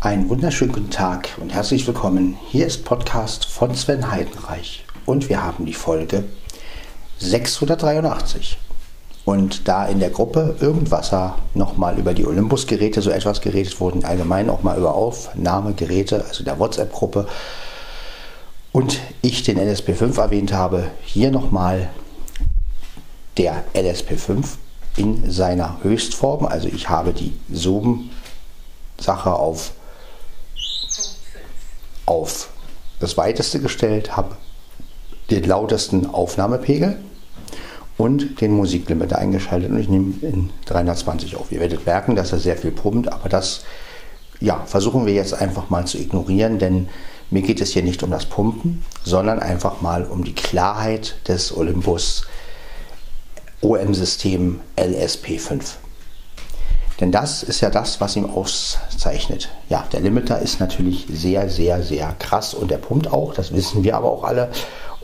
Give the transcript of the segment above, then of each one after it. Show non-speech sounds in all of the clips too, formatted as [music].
Einen wunderschönen guten Tag und herzlich willkommen. Hier ist Podcast von Sven Heidenreich und wir haben die Folge 683. Und da in der Gruppe Irgendwasser nochmal über die Olympus-Geräte so etwas geredet wurden, allgemein auch mal über Aufnahmegeräte, also der WhatsApp-Gruppe, und ich den LSP5 erwähnt habe, hier nochmal der LSP5 in seiner Höchstform. Also ich habe die Zoom-Sache auf, auf das weiteste gestellt, habe den lautesten Aufnahmepegel und den Musiklimiter eingeschaltet und ich nehme in 320 auf. Ihr werdet merken, dass er sehr viel pumpt, aber das ja, versuchen wir jetzt einfach mal zu ignorieren, denn mir geht es hier nicht um das Pumpen, sondern einfach mal um die Klarheit des Olympus OM-System LSP5. Denn das ist ja das, was ihn auszeichnet. Ja, der Limiter ist natürlich sehr, sehr, sehr krass und der pumpt auch, das wissen wir aber auch alle.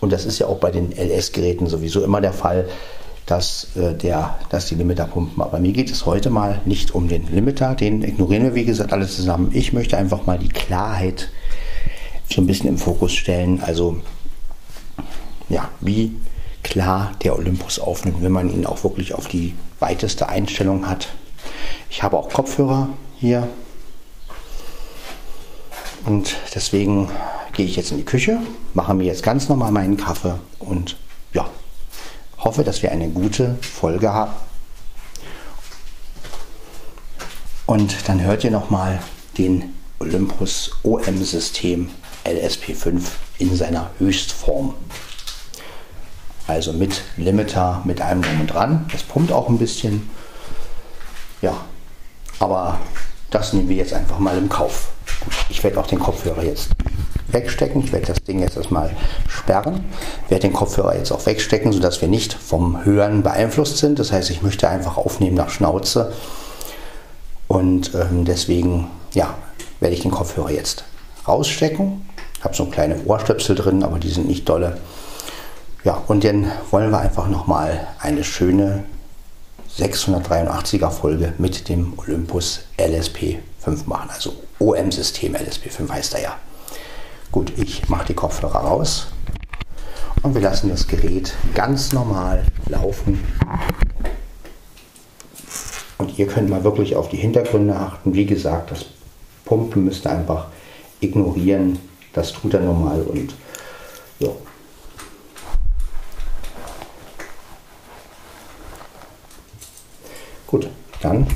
Und das ist ja auch bei den LS-Geräten sowieso immer der Fall, dass, äh, der, dass die Limiter pumpen. Aber mir geht es heute mal nicht um den Limiter, den ignorieren wir wie gesagt alle zusammen. Ich möchte einfach mal die Klarheit so ein bisschen im Fokus stellen. Also ja, wie klar der Olympus aufnimmt, wenn man ihn auch wirklich auf die weiteste Einstellung hat. Ich habe auch Kopfhörer hier und deswegen gehe ich jetzt in die Küche, mache mir jetzt ganz normal meinen Kaffee und ja, hoffe, dass wir eine gute Folge haben. Und dann hört ihr nochmal den Olympus OM-System LSP5 in seiner Höchstform. Also mit Limiter, mit allem drum und dran. Das pumpt auch ein bisschen. Ja, aber das nehmen wir jetzt einfach mal im Kauf. Ich werde auch den Kopfhörer jetzt wegstecken. Ich werde das Ding jetzt erstmal sperren. Ich werde den Kopfhörer jetzt auch wegstecken, sodass wir nicht vom Hören beeinflusst sind. Das heißt, ich möchte einfach aufnehmen nach Schnauze. Und ähm, deswegen, ja, werde ich den Kopfhörer jetzt rausstecken. Ich habe so kleine Ohrstöpsel drin, aber die sind nicht dolle. Ja, und dann wollen wir einfach nochmal eine schöne 683er Folge mit dem Olympus LSP 5 machen. Also OM-System LSP 5 heißt er ja. Gut, ich mache die Kopfhörer raus und wir lassen das Gerät ganz normal laufen. Und ihr könnt mal wirklich auf die Hintergründe achten. Wie gesagt, das Pumpen müsst ihr einfach ignorieren. Das tut er normal und ja, Gut, dann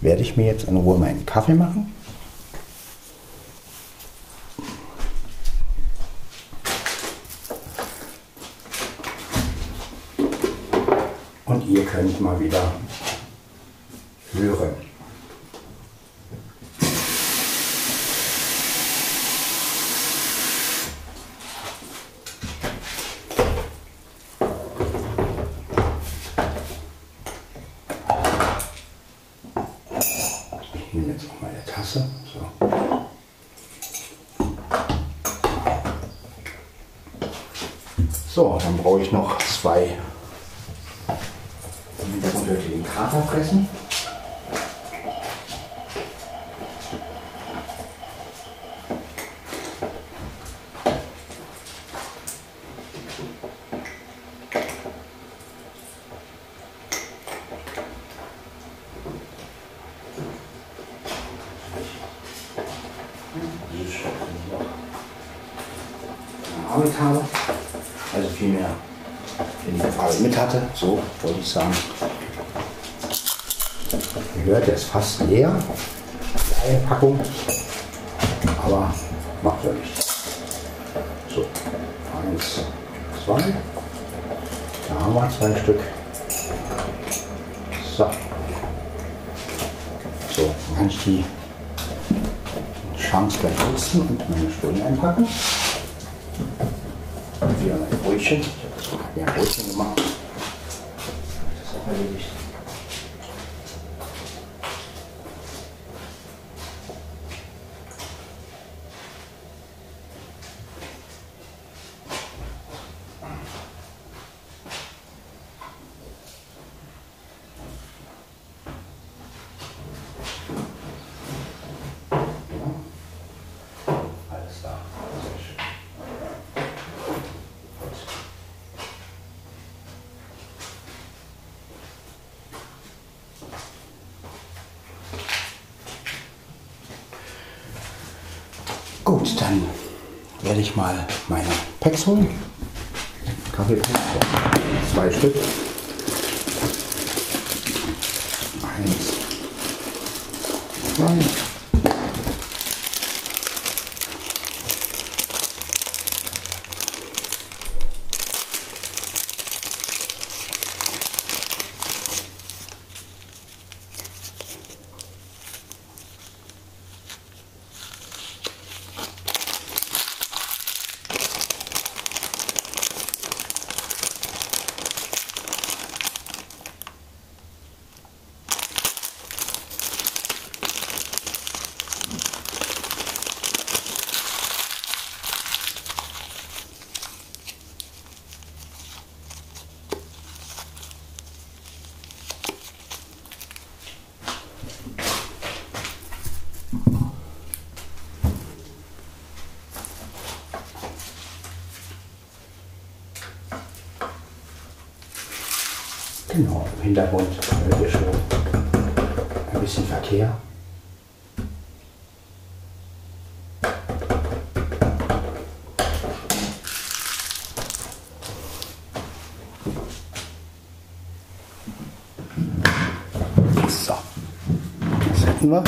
werde ich mir jetzt in Ruhe meinen Kaffee machen. Und ihr könnt mal wieder hören. So, dann brauche ich noch zwei, damit das natürlich den Krater fressen. Arbeit habe also vielmehr in die Farbe mit hatte, so wollte ich sagen. Ihr hört, der ist fast leer, die Einpackung, aber macht ja nichts. So, eins, zwei, da haben wir zwei Stück. So, so dann kann ich die Chance gleich nutzen und meine Stullen einpacken wieder mein Brötchen. Ich Gut, dann werde ich mal meine Packs holen. Kaffeepacks, zwei Stück. Eins, zwei. Genau, im Hintergrund hört ihr schon ein bisschen Verkehr. So, das hätten wir.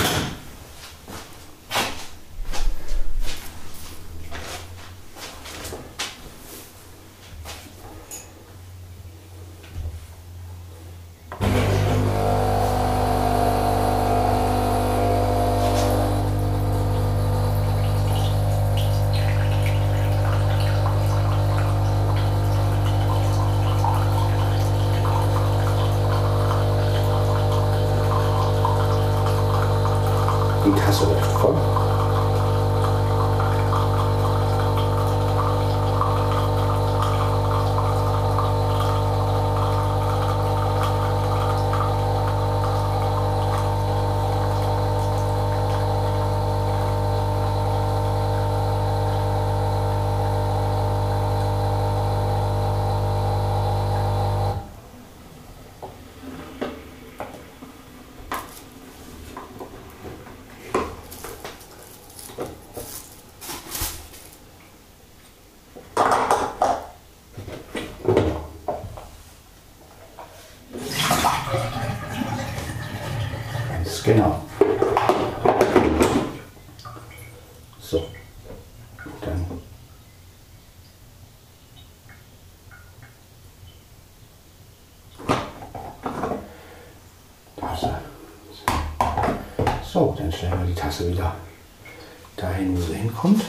Die Tasse läuft voll. Ganz genau. So, dann Tasse. So, dann stellen wir die Tasse wieder dahin, wo sie hinkommt.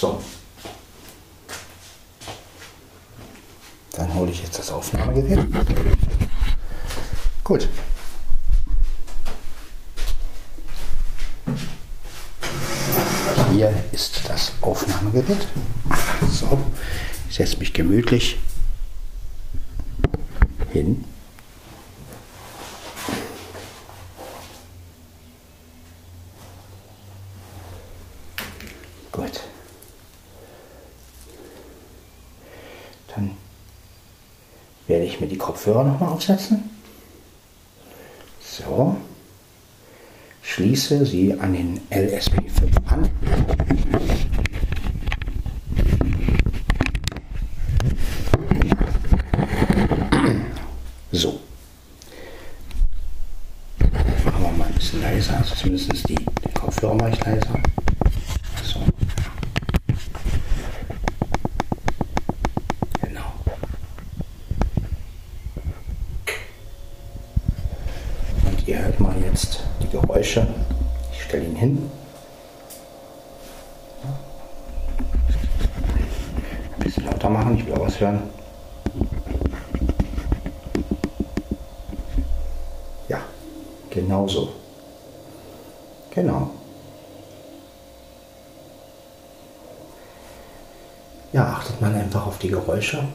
So. Dann hole ich jetzt das Aufnahmegerät. Gut. Hier ist das Aufnahmegerät. So, ich setze mich gemütlich Gut. Dann werde ich mir die Kopfhörer nochmal aufsetzen. So. Schließe sie an den LSP5 an. So. Machen wir mal ein bisschen leiser, also zumindest die, den Kopfhörer mache ich leiser. So. Genau. Und ihr hört mal jetzt die Geräusche. Ich stelle ihn hin. Ein bisschen lauter machen, ich will auch was hören. Ja, genau so. Genau. Ja, achtet man einfach auf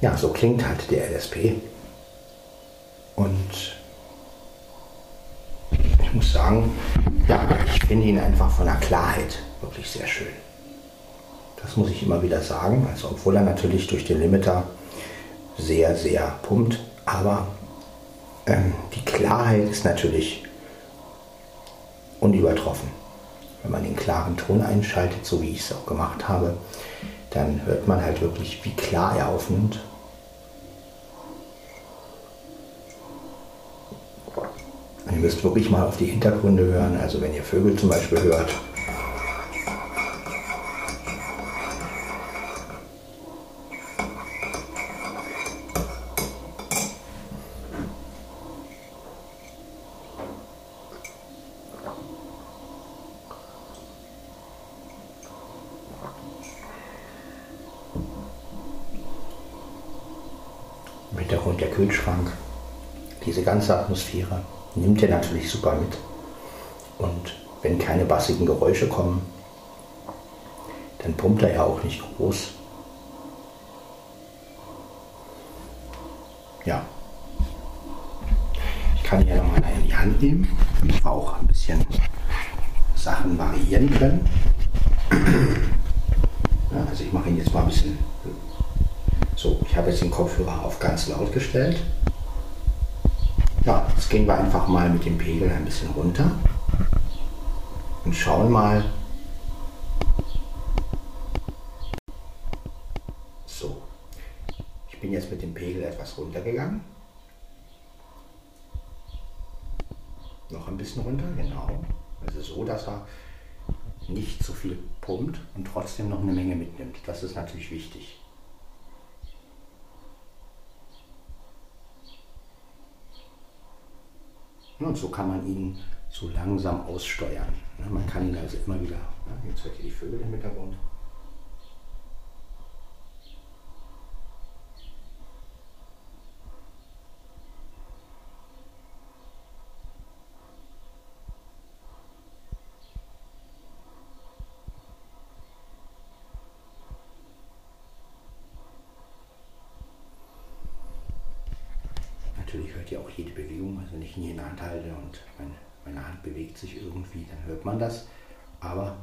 Ja, so klingt halt der LSP. Und ich muss sagen, ja, ich finde ihn einfach von der Klarheit wirklich sehr schön. Das muss ich immer wieder sagen. Also obwohl er natürlich durch den Limiter sehr, sehr pumpt, aber ähm, die Klarheit ist natürlich unübertroffen. Wenn man den klaren Ton einschaltet, so wie ich es auch gemacht habe, dann hört man halt wirklich, wie klar er aufnimmt. Ihr müsst wirklich mal auf die Hintergründe hören. Also wenn ihr Vögel zum Beispiel hört, Hintergrund der Kühlschrank. Diese ganze Atmosphäre nimmt er natürlich super mit. Und wenn keine bassigen Geräusche kommen, dann pumpt er ja auch nicht groß. Ja. Ich kann hier nochmal in die Hand nehmen, damit wir auch ein bisschen Sachen variieren können. Ja, also ich mache ihn jetzt mal ein bisschen so, ich habe jetzt den Kopfhörer auf ganz laut gestellt. Gehen wir einfach mal mit dem Pegel ein bisschen runter und schauen mal. So, ich bin jetzt mit dem Pegel etwas runtergegangen. Noch ein bisschen runter, genau. Also so, dass er nicht zu viel pumpt und trotzdem noch eine Menge mitnimmt. Das ist natürlich wichtig. Und so kann man ihn so langsam aussteuern. Man kann ihn also immer wieder, jetzt hört ihr die Vögel im Hintergrund. Natürlich hört ihr auch jede Bewegung, also wenn ich ihn hier in der Hand halte und meine, meine Hand bewegt sich irgendwie, dann hört man das. Aber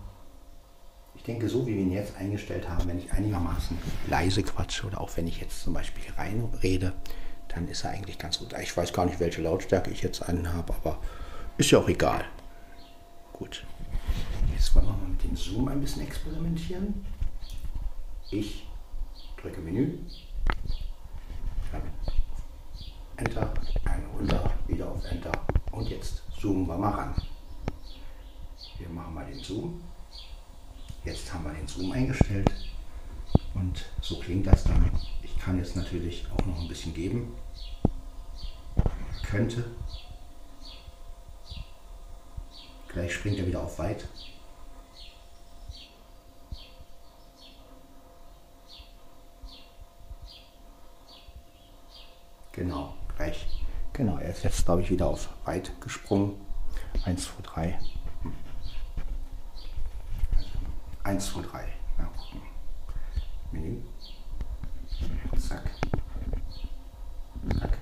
ich denke, so wie wir ihn jetzt eingestellt haben, wenn ich einigermaßen leise quatsche oder auch wenn ich jetzt zum Beispiel reinrede, dann ist er eigentlich ganz gut. Ich weiß gar nicht, welche Lautstärke ich jetzt an habe, aber ist ja auch egal. Gut. Jetzt wollen wir mal mit dem Zoom ein bisschen experimentieren. Ich drücke Menü, Enter, ein runter, wieder auf Enter und jetzt zoomen wir mal ran. Wir machen mal den Zoom. Jetzt haben wir den Zoom eingestellt und so klingt das dann. Ich kann jetzt natürlich auch noch ein bisschen geben. Könnte. Gleich springt er wieder auf weit. Genau. Genau, er ist jetzt, glaube ich, wieder auf weit gesprungen. 1, 2, 3. 1, 2, 3. Ja, gucken. Menü. Zack. Zack.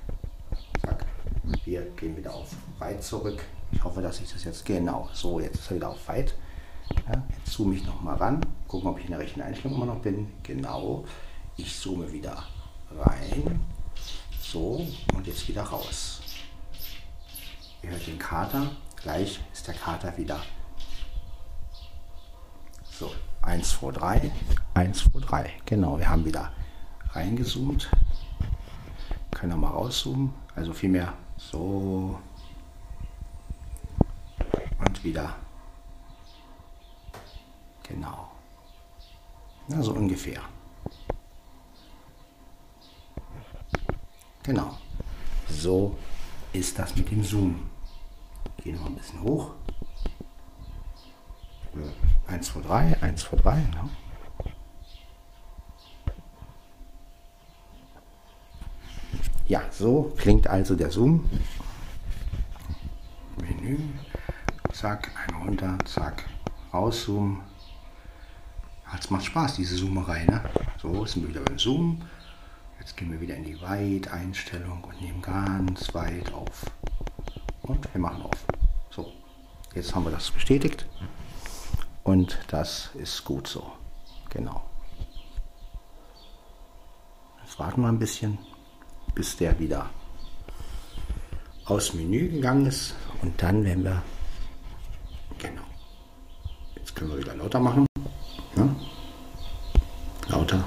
Zack. Wir gehen wieder auf weit zurück. Ich hoffe, dass ich das jetzt genau. So, jetzt ist er wieder auf weit. Ja, jetzt zoome ich nochmal ran. Gucken, ob ich in der rechten Einstellung immer noch bin. Genau. Ich zoome wieder rein. So, und jetzt wieder raus. Ihr hört den Kater. Gleich ist der Kater wieder. So, 1, 2, 3. 1, 2, 3. Genau, wir haben wieder reingezoomt. Können wir mal rauszoomen. Also vielmehr so. Und wieder. Genau. Na, so ungefähr. Genau. So ist das mit dem Zoom. Gehen wir ein bisschen hoch. 1, 2, 3, 1, 2, 3. Ne? Ja, so klingt also der Zoom. Menü, zack, ein runter, zack, rauszoomen. es macht Spaß, diese Zoomerei. Ne? So, sind wir wieder beim Zoom. Jetzt gehen wir wieder in die Weit-Einstellung und nehmen ganz weit auf. Und wir machen auf. So, jetzt haben wir das bestätigt. Und das ist gut so. Genau. Jetzt warten wir ein bisschen, bis der wieder aus Menü gegangen ist. Und dann werden wir, genau, jetzt können wir wieder lauter machen. Ne? Lauter.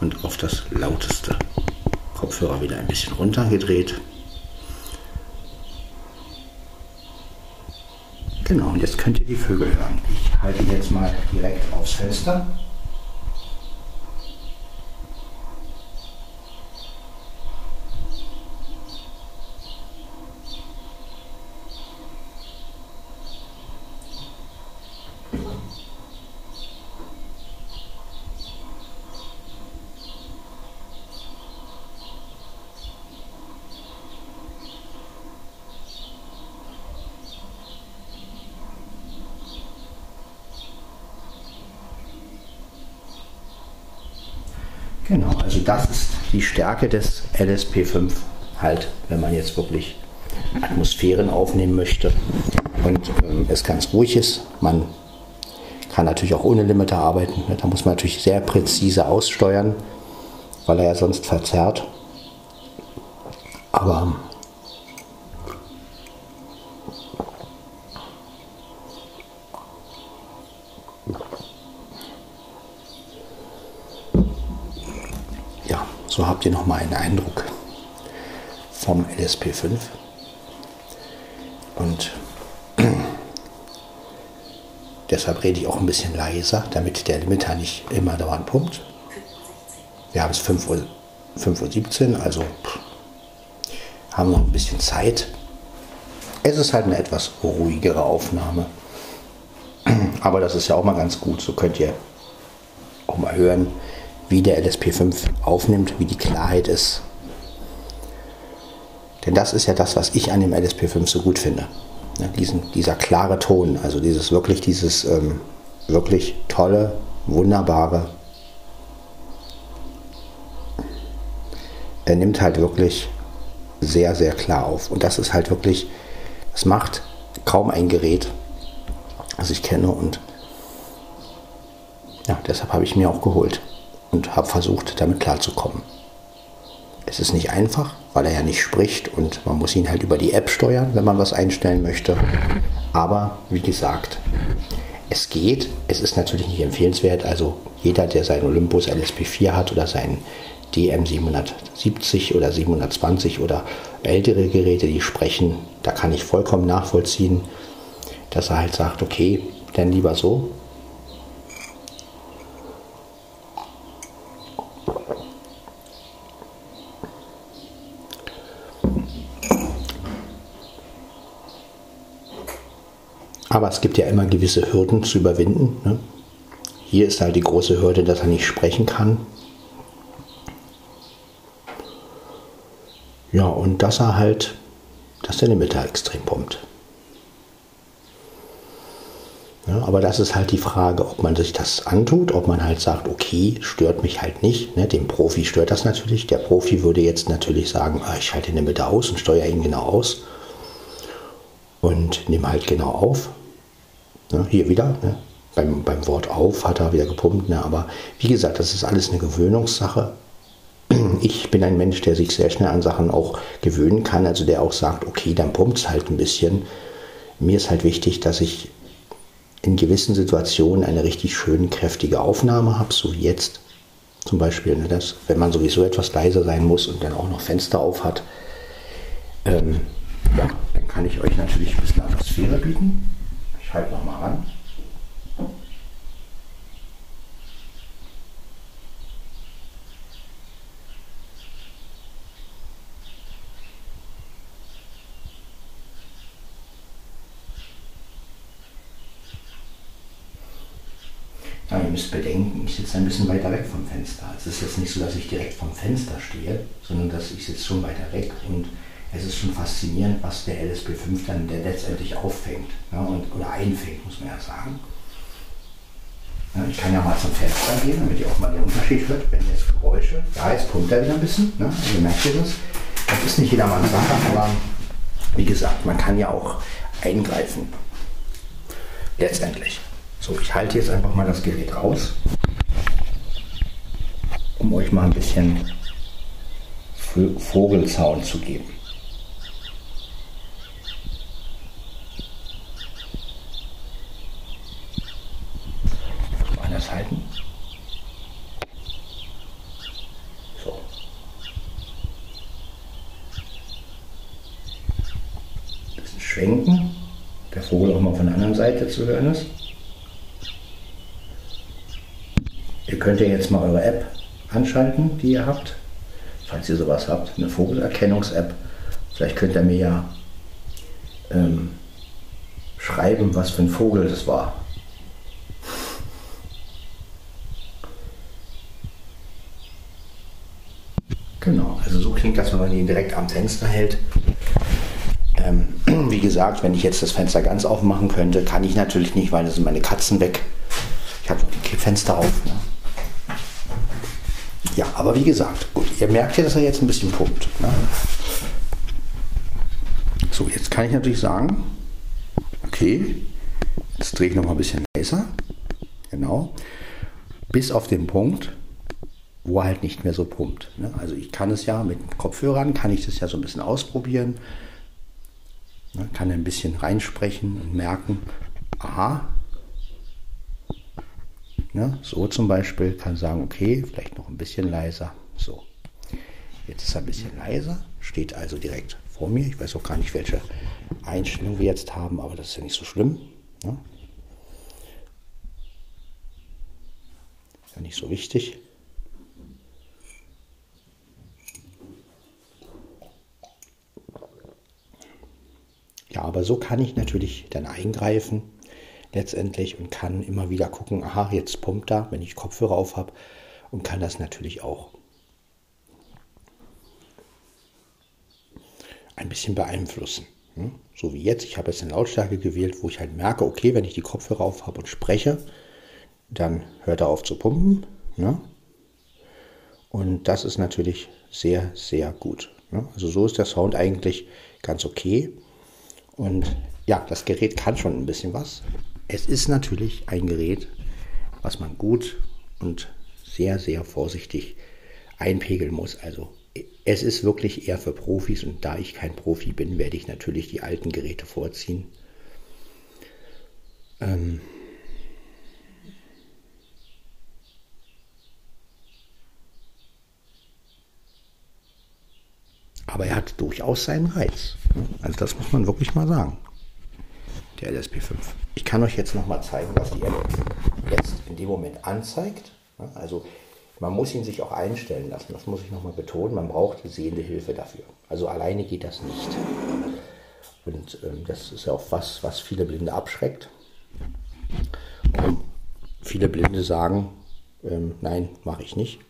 Und auf das lauteste. Kopfhörer wieder ein bisschen runtergedreht. Genau, und jetzt könnt ihr die Vögel hören. Ich halte jetzt mal direkt aufs Fenster. Genau, also das ist die Stärke des LSP5 halt, wenn man jetzt wirklich Atmosphären aufnehmen möchte und ähm, es ganz ruhig ist. Man kann natürlich auch ohne Limiter arbeiten. Da muss man natürlich sehr präzise aussteuern, weil er ja sonst verzerrt. Aber So habt ihr nochmal einen Eindruck vom LSP5. Und [clears throat] deshalb rede ich auch ein bisschen leiser, damit der Limiter nicht immer dauernd pumpt. Wir haben es 5.17 Uhr, 5 Uhr, also haben noch ein bisschen Zeit. Es ist halt eine etwas ruhigere Aufnahme. [clears throat] Aber das ist ja auch mal ganz gut. So könnt ihr auch mal hören, wie der LSP5 aufnimmt, wie die Klarheit ist. Denn das ist ja das, was ich an dem LSP5 so gut finde. Ja, diesen, dieser klare Ton, also dieses wirklich, dieses ähm, wirklich tolle, wunderbare. Er nimmt halt wirklich sehr, sehr klar auf. Und das ist halt wirklich, das macht kaum ein Gerät, das ich kenne. Und ja, deshalb habe ich mir auch geholt und habe versucht, damit klarzukommen. Es ist nicht einfach, weil er ja nicht spricht und man muss ihn halt über die App steuern, wenn man was einstellen möchte. Aber wie gesagt, es geht. Es ist natürlich nicht empfehlenswert. Also jeder, der seinen Olympus LSP4 hat oder seinen DM770 oder 720 oder ältere Geräte, die sprechen, da kann ich vollkommen nachvollziehen, dass er halt sagt, okay, dann lieber so, Aber es gibt ja immer gewisse Hürden zu überwinden. Ne? Hier ist halt die große Hürde, dass er nicht sprechen kann. Ja, und dass er halt, dass der Limiter extrem pumpt. Ja, aber das ist halt die Frage, ob man sich das antut, ob man halt sagt, okay, stört mich halt nicht. Ne? Dem Profi stört das natürlich. Der Profi würde jetzt natürlich sagen, ah, ich halte den Limiter aus und steuere ihn genau aus und nehme halt genau auf. Ne, hier wieder, ne? beim, beim Wort auf hat er wieder gepumpt. Ne? Aber wie gesagt, das ist alles eine Gewöhnungssache. [clears throat] Ich bin ein Mensch, der sich sehr schnell an Sachen auch gewöhnen kann, also der auch sagt, okay, dann pumpt es halt ein bisschen. Mir ist halt wichtig, dass ich in gewissen Situationen eine richtig schön kräftige Aufnahme habe, so wie jetzt zum Beispiel, ne, dass, wenn man sowieso etwas leiser sein muss und dann auch noch Fenster auf hat, ähm, ja, dann kann ich euch natürlich ein bisschen Atmosphäre bieten halte nochmal ran. Ja, ihr müsst bedenken, ich sitze ein bisschen weiter weg vom Fenster. Es ist jetzt nicht so, dass ich direkt vom Fenster stehe, sondern dass ich sitze schon weiter weg und es ist schon faszinierend, was der LSP5 dann der letztendlich auffängt ja, und, oder einfängt, muss man ja sagen. Ich kann ja mal zum Fenster gehen, damit ihr auch mal den Unterschied hört, wenn jetzt Geräusche. Ja, jetzt pumpt er wieder ein bisschen. Ne? Also merkt ihr das? Das ist nicht jedermanns Sache, aber wie gesagt, man kann ja auch eingreifen. Letztendlich. So, ich halte jetzt einfach mal das Gerät raus, um euch mal ein bisschen Vogelzaun zu geben. Anders halten. So. Bisschen schwenken. Der Vogel auch mal von der hören ist. Ihr könnt ja jetzt mal eure App anschalten, die ihr habt falls ihr sowas habt, eine Vogelerkennungs-App. Vielleicht könnt ihr mir ja ähm, schreiben, was für ein Vogel das war. Genau, also so klingt das, wenn man ihn direkt am Fenster hält. Ähm, [clears throat] wie gesagt, wenn ich jetzt das Fenster ganz aufmachen könnte, kann ich natürlich nicht, weil da sind meine Katzen weg. Ich habe die Kippfenster auf. Ne? Ja, aber wie gesagt, gut, ihr merkt ja, dass er jetzt ein bisschen pumpt. Ne? So, jetzt kann ich natürlich sagen, okay, jetzt drehe ich noch mal ein bisschen leiser. Genau. Bis auf den Punkt, wo er halt nicht mehr so pumpt. Ne? Also ich kann es ja mit Kopfhörern, kann ich das ja so ein bisschen ausprobieren. Ne? Kann ein bisschen reinsprechen und merken, aha, Ne? So zum Beispiel kann sagen, okay, vielleicht noch ein bisschen leiser. So, jetzt ist er ein bisschen leiser, steht also direkt vor mir. Ich weiß auch gar nicht, welche Einstellung wir jetzt haben, aber das ist ja nicht so schlimm. Ne? Ist ja nicht so wichtig. Ja, aber so kann ich natürlich dann eingreifen letztendlich und kann immer wieder gucken, aha, jetzt pumpt er, wenn ich Kopfhörer auf habe und kann das natürlich auch ein bisschen beeinflussen. Hm? So wie jetzt, ich habe jetzt eine Lautstärke gewählt, wo ich halt merke, okay, wenn ich die Kopfhörer auf habe und spreche, dann hört er auf zu pumpen. Ne? Und das ist natürlich sehr, sehr gut. Ne? Also so ist der Sound eigentlich ganz okay. Und ja, das Gerät kann schon ein bisschen was. Es ist natürlich ein Gerät, was man gut und sehr, sehr vorsichtig einpegeln muss. Also es ist wirklich eher für Profis und da ich kein Profi bin, werde ich natürlich die alten Geräte vorziehen. Ähm Aber er hat durchaus seinen Reiz. Also das muss man wirklich mal sagen der LSP5. Ich kann euch jetzt nochmal zeigen, was die App jetzt in dem Moment anzeigt. Also man muss ihn sich auch einstellen lassen, das muss ich nochmal betonen. Man braucht die sehende Hilfe dafür. Also alleine geht das nicht. Und ähm, das ist ja auch was, was viele Blinde abschreckt. Und viele Blinde sagen, ähm, nein, mache ich nicht.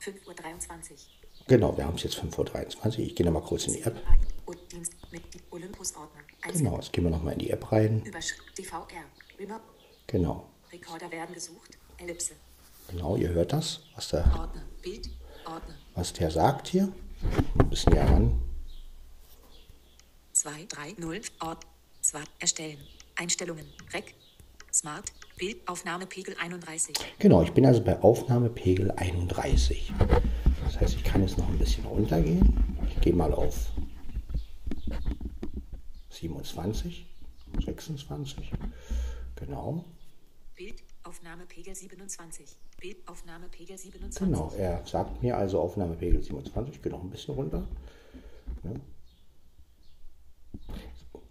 5.23 Uhr. Genau, wir haben es jetzt 5.23 Uhr. Ich gehe nochmal kurz in die App. Genau, jetzt gehen wir nochmal in die App rein. Genau. Genau, ihr hört das, was der. Was der sagt hier. Ein bisschen näher ran. 2, 3, 0, Ort. 2, erstellen. Einstellungen. Rec. Smart. Bildaufnahmepegel 31. Genau, ich bin also bei Aufnahmepegel 31. Das heißt, ich kann jetzt noch ein bisschen runtergehen. Ich gehe mal auf 27, 26. Genau. Bildaufnahmepegel 27. Bildaufnahmepegel 27. Genau, er sagt mir also Aufnahmepegel 27. Ich gehe noch ein bisschen runter. Ne?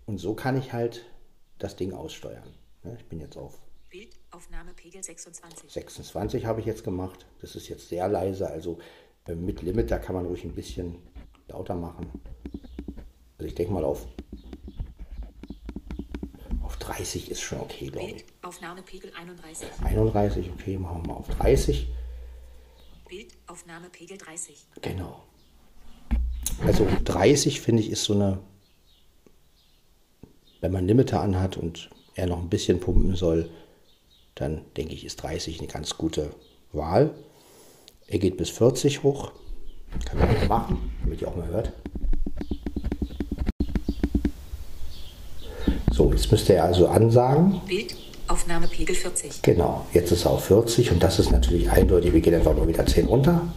Und so kann ich halt das Ding aussteuern. Ne? Ich bin jetzt auf Bildaufnahmepegel 26. 26 habe ich jetzt gemacht. Das ist jetzt sehr leise. Also mit Limit, da kann man ruhig ein bisschen lauter machen. Also ich denke mal auf, auf 30 ist schon okay, glaube ich. Bildaufnahmepegel 31. 31, okay, machen wir mal auf 30. Bildaufnahmepegel 30. Genau. Also 30 finde ich ist so eine, wenn man Limiter anhat und er noch ein bisschen pumpen soll, dann denke ich, ist 30 eine ganz gute Wahl. Er geht bis 40 hoch. Kann man mal machen, damit ihr auch mal hört. So, jetzt müsste er also ansagen. Bild, Aufnahmepegel 40. Genau, jetzt ist er auf 40 und das ist natürlich eindeutig. Wir gehen einfach nur wieder 10 runter.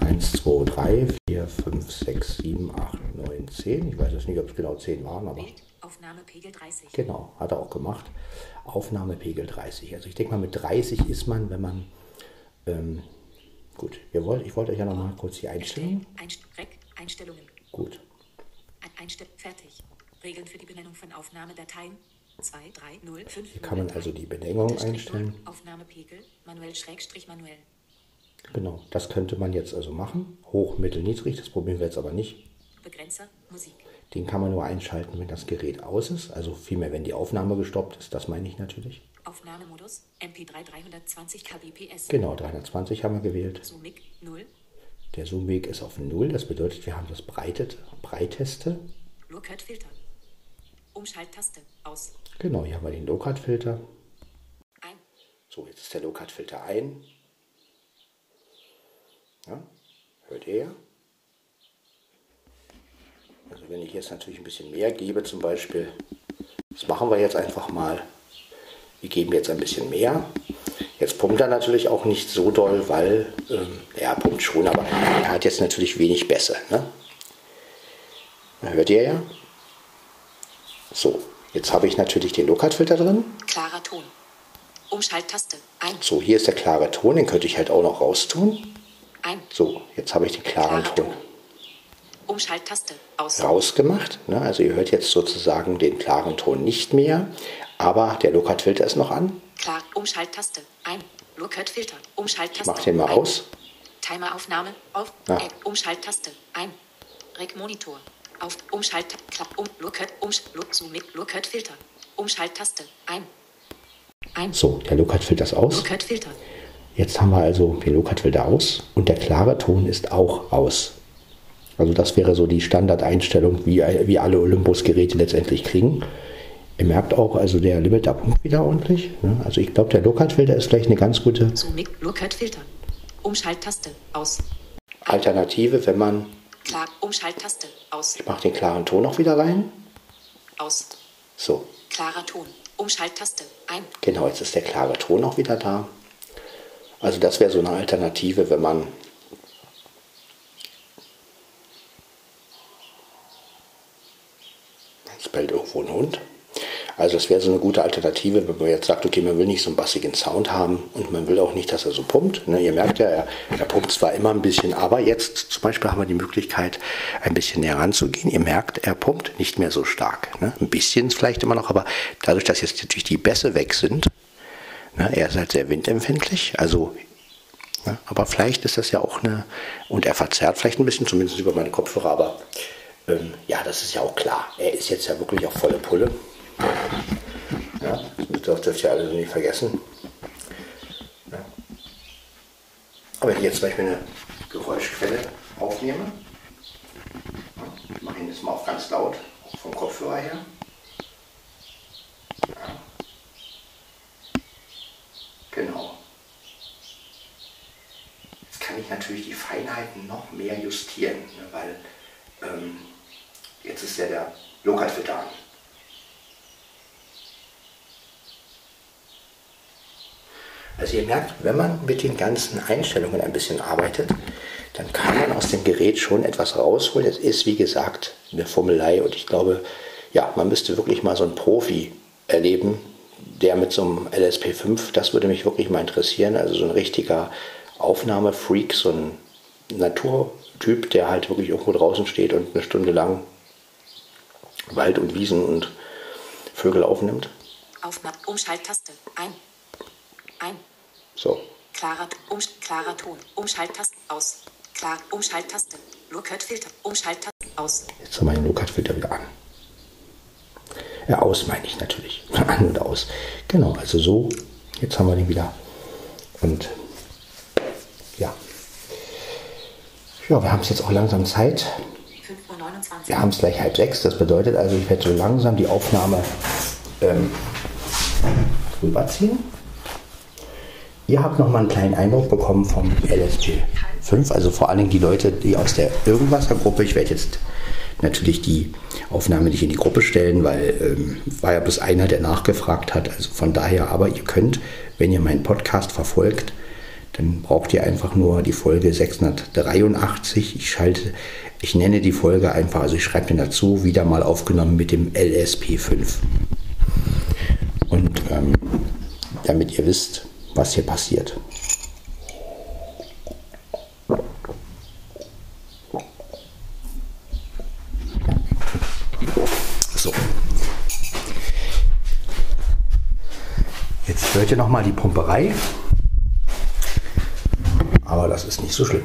1, 2, 3, 4, 5, 6, 7, 8, 9, 10. Ich weiß jetzt nicht, ob es genau 10 waren, aber. Bild, Aufnahmepegel 30. Genau, hat er auch gemacht. Aufnahmepegel 30. Also ich denke mal, mit 30 ist man, wenn man. Ähm, gut, wir wollt, ich wollte euch ja noch mal kurz die Einstellungen. Einst Rec, Einstellungen. Gut, Ein Einstell fertig. Regeln für die Benennung von Aufnahmedateien. 2, 3, 0, 5. hier kann man also die Benennung einstellen. Aufnahmepegel, manuell Schrägstrich manuell. Genau, das könnte man jetzt also machen. Hoch, mittel, niedrig. Das probieren wir jetzt aber nicht. Begrenzer, Musik. Den kann man nur einschalten, wenn das Gerät aus ist. Also vielmehr, wenn die Aufnahme gestoppt ist. Das meine ich natürlich. Aufnahmemodus, MP3 320 kbps. Genau, 320 haben wir gewählt. Zoomig 0. Der Zoomweg ist auf 0. Das bedeutet, wir haben das Breitet, Breiteste. Low-Cut Filter. Umschalttaste aus. Genau, hier haben wir den Low-Cut-Filter. Ein. So, jetzt ist der Low-Cut-Filter ein. Ja, hört ihr ja? Also wenn ich jetzt natürlich ein bisschen mehr gebe zum Beispiel, das machen wir jetzt einfach mal. Wir geben jetzt ein bisschen mehr. Jetzt pumpt er natürlich auch nicht so doll, weil, ähm, er pumpt schon, aber er hat jetzt natürlich wenig Bässe. Ne? Hört ihr ja? So, jetzt habe ich natürlich den Low-Cut-Filter drin. Klarer Ton. Umschalttaste. Ein. So, hier ist der klare Ton, den könnte ich halt auch noch raustun. Ein. So, jetzt habe ich den klaren Klarer Ton Ton. Umschalttaste aus. rausgemacht. Ne? Also ihr hört jetzt sozusagen den klaren Ton nicht mehr, aber der Low-Cut-Filter ist noch an. Klar. Umschalttaste. Ein. Low-Cut Filter. Umschalttaste. Ich mache den mal ein. aus. Timeraufnahme. Auf. Ja. Äh, Umschalttaste. Ein. Rec Monitor. Auf. Umschalt. Klapp. Um. Low-Cut. Umsch. Zoom. Low-Cut Filter. Umschalttaste. Ein. Ein. So, der Low-Cut-Filter ist aus. Low-Cut Filter. Jetzt haben wir also den Low-Cut-Filter aus und der klare Ton ist auch aus. Also das wäre so die Standardeinstellung, wie, wie alle Olympus-Geräte letztendlich kriegen. Ihr merkt auch, also der Limiter pumpt wieder ordentlich. Ne? Also ich glaube, der Low-Cut-Filter ist gleich eine ganz gute Zoom. Low-Cut Filter. Umschalttaste. Aus. Alternative, wenn man, Klar. Umschalttaste. Aus. ich mache den klaren Ton noch wieder rein. Aus. So, Klarer Ton. Umschalttaste. Ein. Genau, jetzt ist der klare Ton auch wieder da. Also das wäre so eine Alternative, wenn man jetzt bellt irgendwo ein Hund. Also das wäre so eine gute Alternative, wenn man jetzt sagt, okay, man will nicht so einen bassigen Sound haben und man will auch nicht, dass er so pumpt. Ne, ihr merkt ja, er, er pumpt zwar immer ein bisschen, aber jetzt zum Beispiel haben wir die Möglichkeit, ein bisschen näher ranzugehen. Ihr merkt, er pumpt nicht mehr so stark. Ne? Ein bisschen vielleicht immer noch, aber dadurch, dass jetzt natürlich die Bässe weg sind, Ne, er ist halt sehr windempfindlich, also, ne, aber vielleicht ist das ja auch eine, und er verzerrt vielleicht ein bisschen, zumindest über meine Kopfhörer, aber ähm, ja, das ist ja auch klar. Er ist jetzt ja wirklich auf volle Pulle. Ja, das dürft ihr alle nicht vergessen. Ja. Aber wenn ich jetzt zum Beispiel eine Geräuschquelle aufnehme, ja, ich mache ihn jetzt mal auf ganz laut, auch vom Kopfhörer her. Genau. Jetzt kann ich natürlich die Feinheiten noch mehr justieren, ne, weil ähm, jetzt ist ja der Low-Cut-Filter Also ihr merkt, wenn man mit den ganzen Einstellungen ein bisschen arbeitet, dann kann man aus dem Gerät schon etwas rausholen. Es ist, wie gesagt, eine Formelei und ich glaube, ja, man müsste wirklich mal so einen Profi erleben, der mit so einem LSP5, das würde mich wirklich mal interessieren, also so ein richtiger Aufnahmefreak, so ein Naturtyp, der halt wirklich irgendwo draußen steht und eine Stunde lang Wald und Wiesen und Vögel aufnimmt. Aufnahme. Umschalttaste. Ein. Ein. So, Klarer, um, klarer Ton. Umschalttaste. Aus. Klar. Umschalttaste. Low-Cut Filter. Umschalttaste. Aus. jetzt haben wir den Low-Cut-Filter wieder an. Ja, aus meine ich natürlich. [laughs] An und aus. Genau, also so. Jetzt haben wir den wieder. Und ja. Ja, wir haben es jetzt auch langsam Zeit. 5.29 Uhr. Wir haben es gleich halb sechs. Das bedeutet also, ich werde so langsam die Aufnahme ähm, rüberziehen. Ihr habt nochmal einen kleinen Eindruck bekommen vom LSP 5, also vor allem die Leute, die aus der Irgendwasser-Gruppe, ich werde jetzt natürlich die Aufnahme nicht in die Gruppe stellen, weil ähm, war ja bloß einer, der nachgefragt hat. Also von daher, aber ihr könnt, wenn ihr meinen Podcast verfolgt, dann braucht ihr einfach nur die Folge 683. Ich schalte, ich nenne die Folge einfach, also ich schreibe den dazu, wieder mal aufgenommen mit dem LSP5. Und ähm, damit ihr wisst, was hier passiert. So. Jetzt hört ihr nochmal die Pumperei. Aber das ist nicht so schlimm.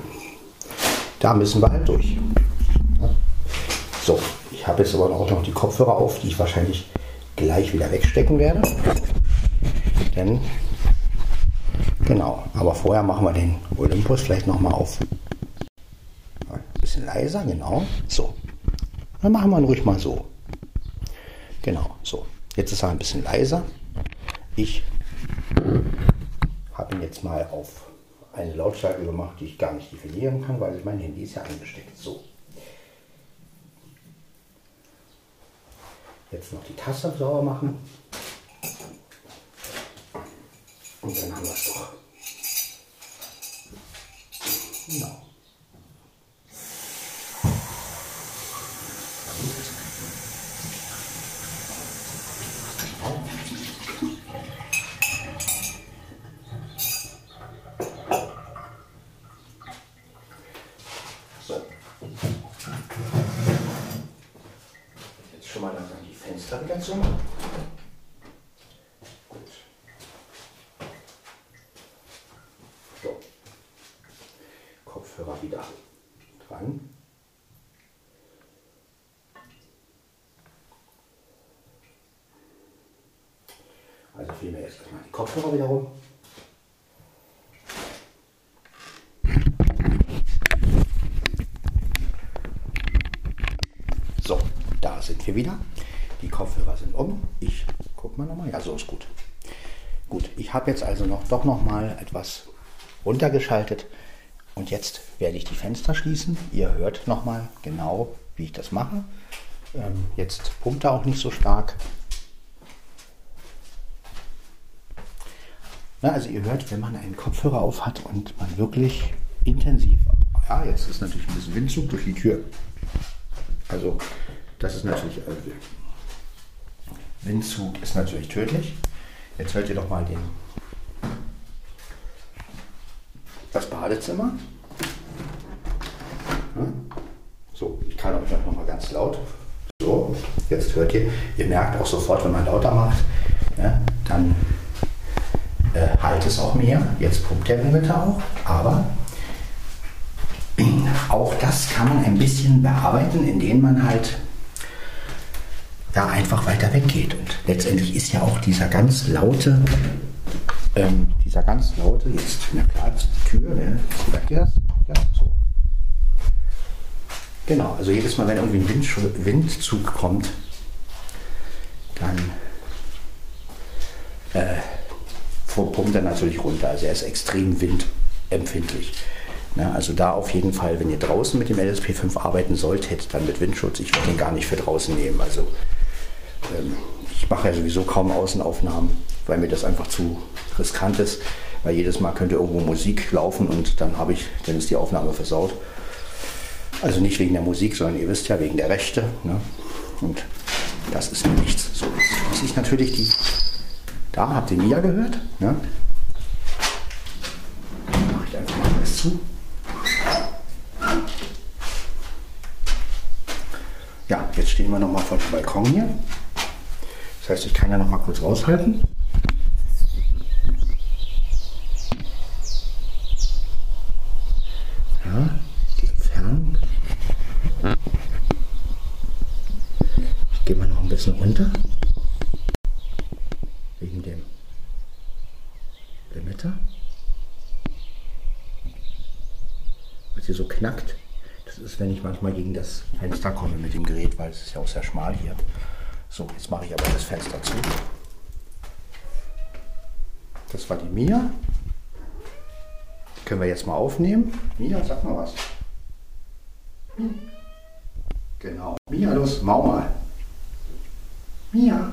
Da müssen wir halt durch. So, ich habe jetzt aber auch noch die Kopfhörer auf, die ich wahrscheinlich gleich wieder wegstecken werde. Denn, genau, aber vorher machen wir den Olympus vielleicht nochmal auf. Ein bisschen leiser, genau. So, dann machen wir ihn ruhig mal so. Genau, so. Jetzt ist er ein bisschen leiser. Ich habe ihn jetzt mal auf eine Lautstärke gemacht, die ich gar nicht definieren kann, weil mein Handy ist ja eingesteckt. So. Jetzt noch die Tasse sauber machen. Und dann haben wir es doch. Genau. So. Jetzt schon mal langsam die Fenster wieder zu. Gut. So. Kopfhörer wieder dran. Also filmen wir jetzt erstmal die Kopfhörer wieder rum. So, da sind wir wieder. Die Kopfhörer sind um. Ich guck mal nochmal. Ja, so ist gut. Gut, ich habe jetzt also noch doch noch mal etwas runtergeschaltet und jetzt werde ich die Fenster schließen. Ihr hört noch mal genau, wie ich das mache. Ähm, jetzt pumpt er auch nicht so stark. Na, also ihr hört, wenn man einen Kopfhörer auf hat und man wirklich intensiv, ja, jetzt ist natürlich ein bisschen Windzug durch die Tür. Also das ist natürlich, also, Windzug ist natürlich tödlich. Jetzt hört ihr doch mal den, das Badezimmer. So, ich kann euch noch mal ganz laut. So, jetzt hört ihr, ihr merkt auch sofort, wenn man lauter macht, ja, dann äh, halt es auch mehr. Jetzt pumpt der Limiter auch, aber [clears throat] auch das kann man ein bisschen bearbeiten, indem man halt da einfach weiter weggeht. Und letztendlich ist ja auch dieser ganz laute, ähm, dieser ganz laute, jetzt, na klar, ist die Tür, ne? merkt ihr das? Ja, so. Genau, also jedes Mal, wenn irgendwie ein Wind, Windzug kommt, dann äh, pumpt er natürlich runter. Also er ist extrem windempfindlich. Ja, also da auf jeden Fall, wenn ihr draußen mit dem LSP5 arbeiten solltet, dann mit Windschutz. Ich würde den gar nicht für draußen nehmen. Also ähm, ich mache ja sowieso kaum Außenaufnahmen, weil mir das einfach zu riskant ist. Weil jedes Mal könnte irgendwo Musik laufen und dann habe ich, dann ist die Aufnahme versaut. Also nicht wegen der Musik, sondern ihr wisst ja, wegen der Rechte. Ne? Und das ist mir nichts. So muss ich natürlich die. Da habt ihr Mia gehört. Ne? Mache ich einfach mal alles zu. Ja, jetzt stehen wir nochmal vor dem Balkon hier. Das heißt, ich kann ja noch mal kurz raushalten. Ja, die Entfernung. Ich gehe mal noch ein bisschen runter. Wegen dem Limiter. Was hier so knackt. Das wenn ich manchmal gegen das Fenster komme mit dem Gerät, weil es ist ja auch sehr schmal hier. So, jetzt mache ich aber das Fenster zu. Das war die Mia. können wir jetzt mal aufnehmen. Mia, sag mal was. Genau. Mia, los, mau mal. Mia.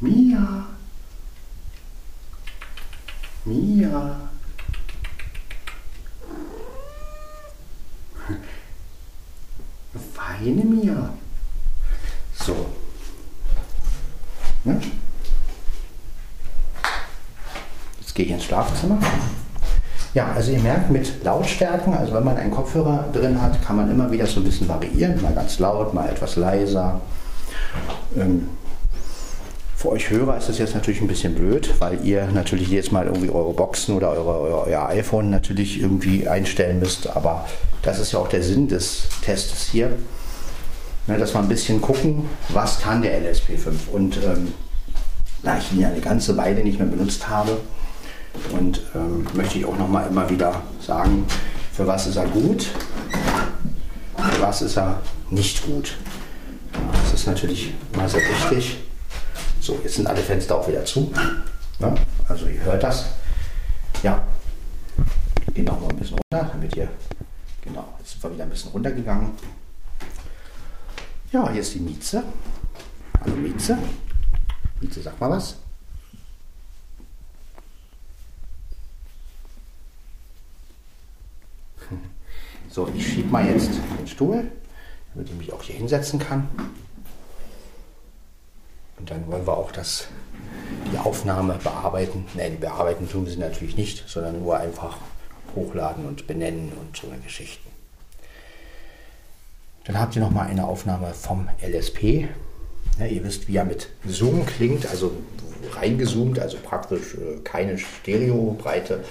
Mia. Feine Mia. So. Ne? Jetzt gehe ich ins Schlafzimmer. Ja, also ihr merkt mit Lautstärken, also wenn man einen Kopfhörer drin hat, kann man immer wieder so ein bisschen variieren, mal ganz laut, mal etwas leiser. Ähm, für euch Hörer ist das jetzt natürlich ein bisschen blöd, weil ihr natürlich jedes Mal irgendwie eure Boxen oder eure, euer, euer iPhone natürlich irgendwie einstellen müsst. Aber das ist ja auch der Sinn des Tests hier, ne, dass wir ein bisschen gucken, was kann der LSP5. Und ähm, da ich ihn ja eine ganze Weile nicht mehr benutzt habe, und ähm, möchte ich auch noch mal immer wieder sagen, für was ist er gut, für was ist er nicht gut. Das ist natürlich mal sehr wichtig. So, jetzt sind alle Fenster auch wieder zu. Ja, also ihr hört das. Ja, gehen noch mal ein bisschen runter, damit ihr, genau, jetzt sind wir wieder ein bisschen runtergegangen. Ja, hier ist die Mieze. Hallo Mieze. Mieze, sag mal was. So, ich schiebe mal jetzt den Stuhl, damit ich mich auch hier hinsetzen kann. Und dann wollen wir auch das, die Aufnahme bearbeiten. Nein, bearbeiten tun wir sie natürlich nicht, sondern nur einfach hochladen und benennen und so eine Geschichten. Dann habt ihr noch mal eine Aufnahme vom LSP. Ja, ihr wisst, wie er mit Zoom klingt, also reingezoomt, also praktisch äh, keine Stereobreite.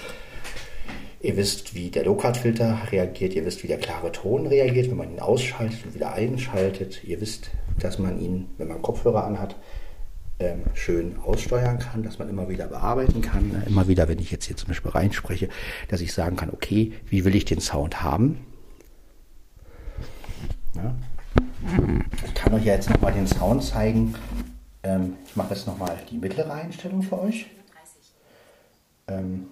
Ihr wisst, wie der Low-Cut-Filter reagiert, ihr wisst, wie der klare Ton reagiert, wenn man ihn ausschaltet und wieder einschaltet. Ihr wisst, dass man ihn, wenn man Kopfhörer anhat, ähm, schön aussteuern kann, dass man immer wieder bearbeiten kann. Immer wieder, wenn ich jetzt hier zum Beispiel reinspreche, dass ich sagen kann, okay, wie will ich den Sound haben? Ja. Ich kann euch ja jetzt nochmal den Sound zeigen. Ähm, ich mache jetzt nochmal die mittlere Einstellung für euch. Ähm,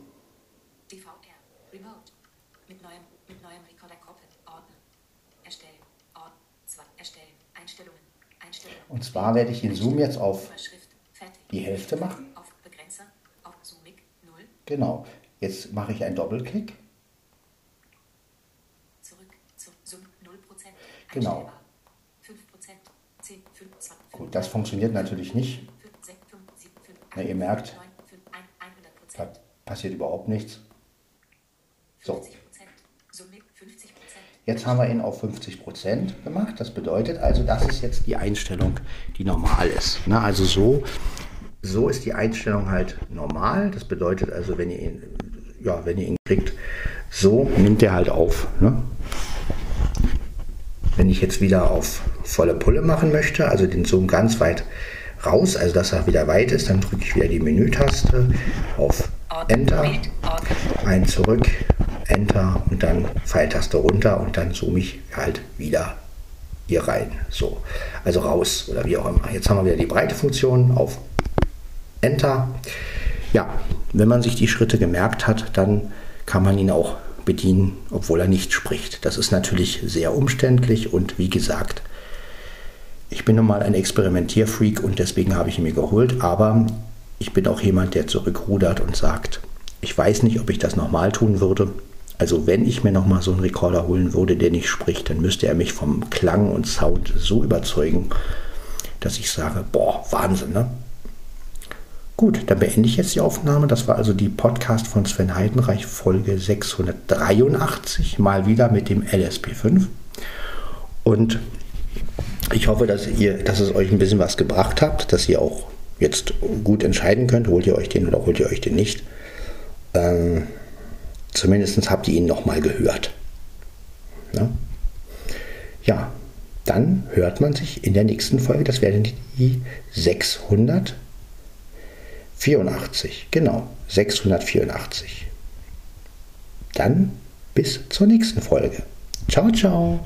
DVR, Remote, mit neuem, mit neuem Recorder Cockpit, Ordner, erstellen, Ordner, erstellen, Einstellungen, Einstellungen. Und zwar werde ich den Zoom jetzt auf die Hälfte machen. Auf Begrenzer, auf Zoomig 0. Genau. Jetzt mache ich einen Doppelklick. Zurück zu Zoom 0%. Genau. 5%, 10, 5, 20, Gut, das funktioniert natürlich nicht. Na, ihr merkt, da passiert überhaupt nichts. So. Jetzt haben wir ihn auf 50% gemacht. Das bedeutet also, das ist jetzt die Einstellung, die normal ist. Ne? Also so so ist die Einstellung halt normal. Das bedeutet also, wenn ihr ihn, ja, wenn ihr ihn kriegt, so nimmt er halt auf. Ne? Wenn ich jetzt wieder auf volle Pulle machen möchte, also den Zoom ganz weit raus, also dass er wieder weit ist, dann drücke ich wieder die Menütaste auf Enter, ein zurück, Enter und dann Pfeiltaste runter und dann zoome ich halt wieder hier rein. So, also raus oder wie auch immer. Jetzt haben wir wieder die Breite-Funktion auf Enter. Ja, wenn man sich die Schritte gemerkt hat, dann kann man ihn auch bedienen, obwohl er nicht spricht. Das ist natürlich sehr umständlich und wie gesagt, ich bin nun mal ein Experimentierfreak und deswegen habe ich ihn mir geholt, aber ich bin auch jemand, der zurückrudert und sagt, ich weiß nicht, ob ich das nochmal tun würde. Also wenn ich mir nochmal so einen Rekorder holen würde, der nicht spricht, dann müsste er mich vom Klang und Sound so überzeugen, dass ich sage, boah, Wahnsinn, ne? Gut, dann beende ich jetzt die Aufnahme. Das war also die Podcast von Sven Heidenreich, Folge 683, mal wieder mit dem LSP5. Und ich hoffe, dass, ihr, dass es euch ein bisschen was gebracht habt, dass ihr auch jetzt gut entscheiden könnt, holt ihr euch den oder holt ihr euch den nicht. Ähm, zumindest habt ihr ihn nochmal gehört. Ja? ja, dann hört man sich in der nächsten Folge, das werden die 600. 84, genau, 684. Dann bis zur nächsten Folge. Ciao, ciao.